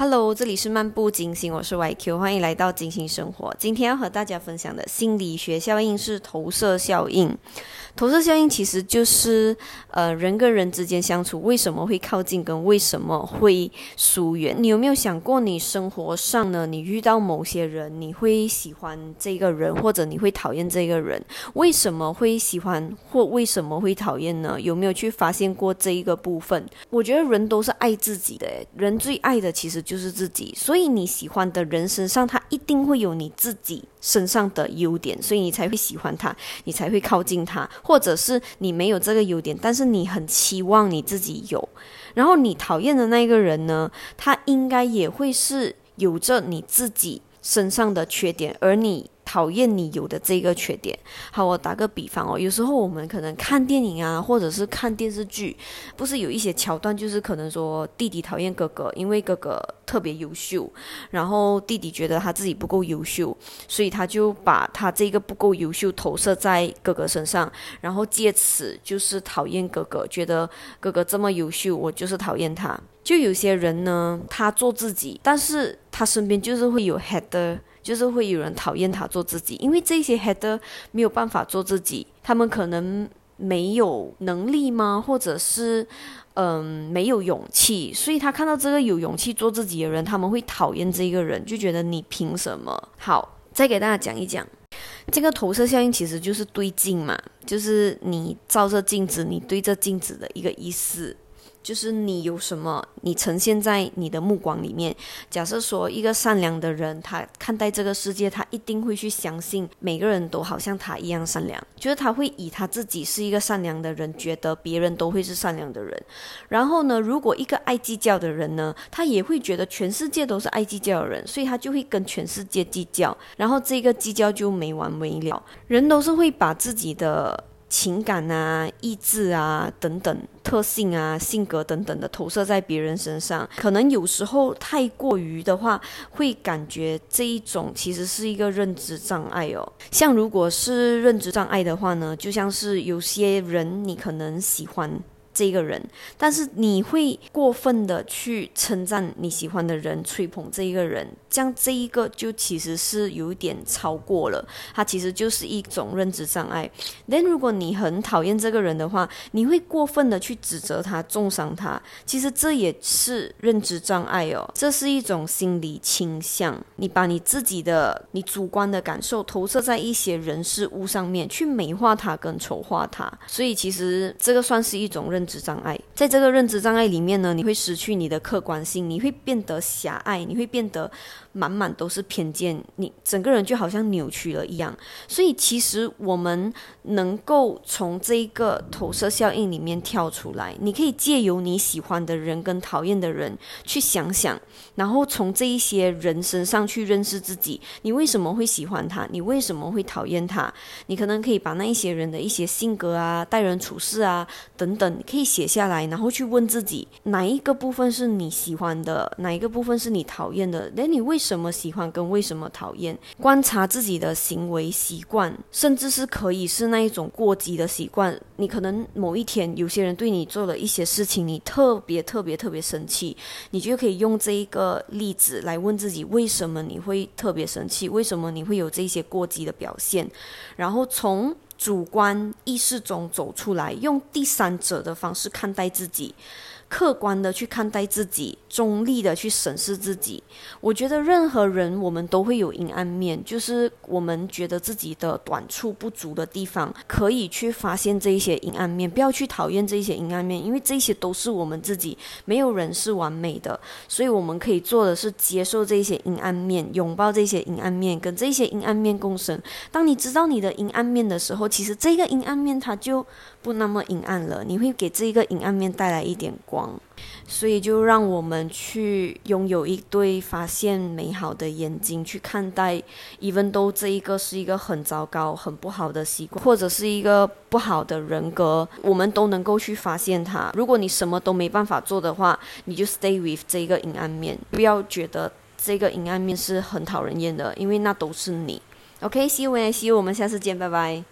Hello，这里是漫步金星，我是 YQ，欢迎来到金星生活。今天要和大家分享的心理学效应是投射效应。投射效应其实就是呃人跟人之间相处为什么会靠近，跟为什么会疏远。你有没有想过，你生活上呢？你遇到某些人，你会喜欢这个人，或者你会讨厌这个人？为什么会喜欢，或为什么会讨厌呢？有没有去发现过这一个部分？我觉得人都是爱自己的，人最爱的其实就是自己。所以你喜欢的人身上，他一定会有你自己身上的优点，所以你才会喜欢他，你才会靠近他。或者是你没有这个优点，但是你很期望你自己有，然后你讨厌的那个人呢，他应该也会是有着你自己身上的缺点，而你。讨厌你有的这个缺点。好，我打个比方哦，有时候我们可能看电影啊，或者是看电视剧，不是有一些桥段，就是可能说弟弟讨厌哥哥，因为哥哥特别优秀，然后弟弟觉得他自己不够优秀，所以他就把他这个不够优秀投射在哥哥身上，然后借此就是讨厌哥哥，觉得哥哥这么优秀，我就是讨厌他。就有些人呢，他做自己，但是他身边就是会有 head。就是会有人讨厌他做自己，因为这些 header 没有办法做自己，他们可能没有能力吗？或者是嗯没有勇气，所以他看到这个有勇气做自己的人，他们会讨厌这个人，就觉得你凭什么？好，再给大家讲一讲，这个投射效应其实就是对镜嘛，就是你照着镜子，你对着镜子的一个意思。就是你有什么，你呈现在你的目光里面。假设说一个善良的人，他看待这个世界，他一定会去相信每个人都好像他一样善良，就是他会以他自己是一个善良的人，觉得别人都会是善良的人。然后呢，如果一个爱计较的人呢，他也会觉得全世界都是爱计较的人，所以他就会跟全世界计较，然后这个计较就没完没了。人都是会把自己的。情感啊、意志啊等等特性啊、性格等等的投射在别人身上，可能有时候太过于的话，会感觉这一种其实是一个认知障碍哦。像如果是认知障碍的话呢，就像是有些人你可能喜欢。这个人，但是你会过分的去称赞你喜欢的人，吹捧这一个人，这样这一个就其实是有一点超过了，它其实就是一种认知障碍。但如果你很讨厌这个人的话，你会过分的去指责他，重伤他，其实这也是认知障碍哦，这是一种心理倾向，你把你自己的你主观的感受投射在一些人事物上面，去美化他跟丑化他，所以其实这个算是一种认。认知障碍，在这个认知障碍里面呢，你会失去你的客观性，你会变得狭隘，你会变得满满都是偏见，你整个人就好像扭曲了一样。所以，其实我们能够从这一个投射效应里面跳出来，你可以借由你喜欢的人跟讨厌的人去想想，然后从这一些人身上去认识自己。你为什么会喜欢他？你为什么会讨厌他？你可能可以把那一些人的一些性格啊、待人处事啊等等。可以写下来，然后去问自己哪一个部分是你喜欢的，哪一个部分是你讨厌的？那你为什么喜欢跟为什么讨厌？观察自己的行为习惯，甚至是可以是那一种过激的习惯。你可能某一天有些人对你做了一些事情，你特别特别特别生气，你就可以用这一个例子来问自己，为什么你会特别生气？为什么你会有这些过激的表现？然后从。主观意识中走出来，用第三者的方式看待自己。客观的去看待自己，中立的去审视自己。我觉得任何人，我们都会有阴暗面，就是我们觉得自己的短处不足的地方，可以去发现这一些阴暗面，不要去讨厌这一些阴暗面，因为这些都是我们自己，没有人是完美的，所以我们可以做的是接受这些阴暗面，拥抱这些阴暗面，跟这些阴暗面共生。当你知道你的阴暗面的时候，其实这个阴暗面它就不那么阴暗了，你会给这一个阴暗面带来一点光。所以，就让我们去拥有一对发现美好的眼睛，去看待，even 都这一个是一个很糟糕、很不好的习惯，或者是一个不好的人格，我们都能够去发现它。如果你什么都没办法做的话，你就 stay with 这一个阴暗面，不要觉得这个阴暗面是很讨人厌的，因为那都是你。OK，see you，see you，我们下次见，拜拜。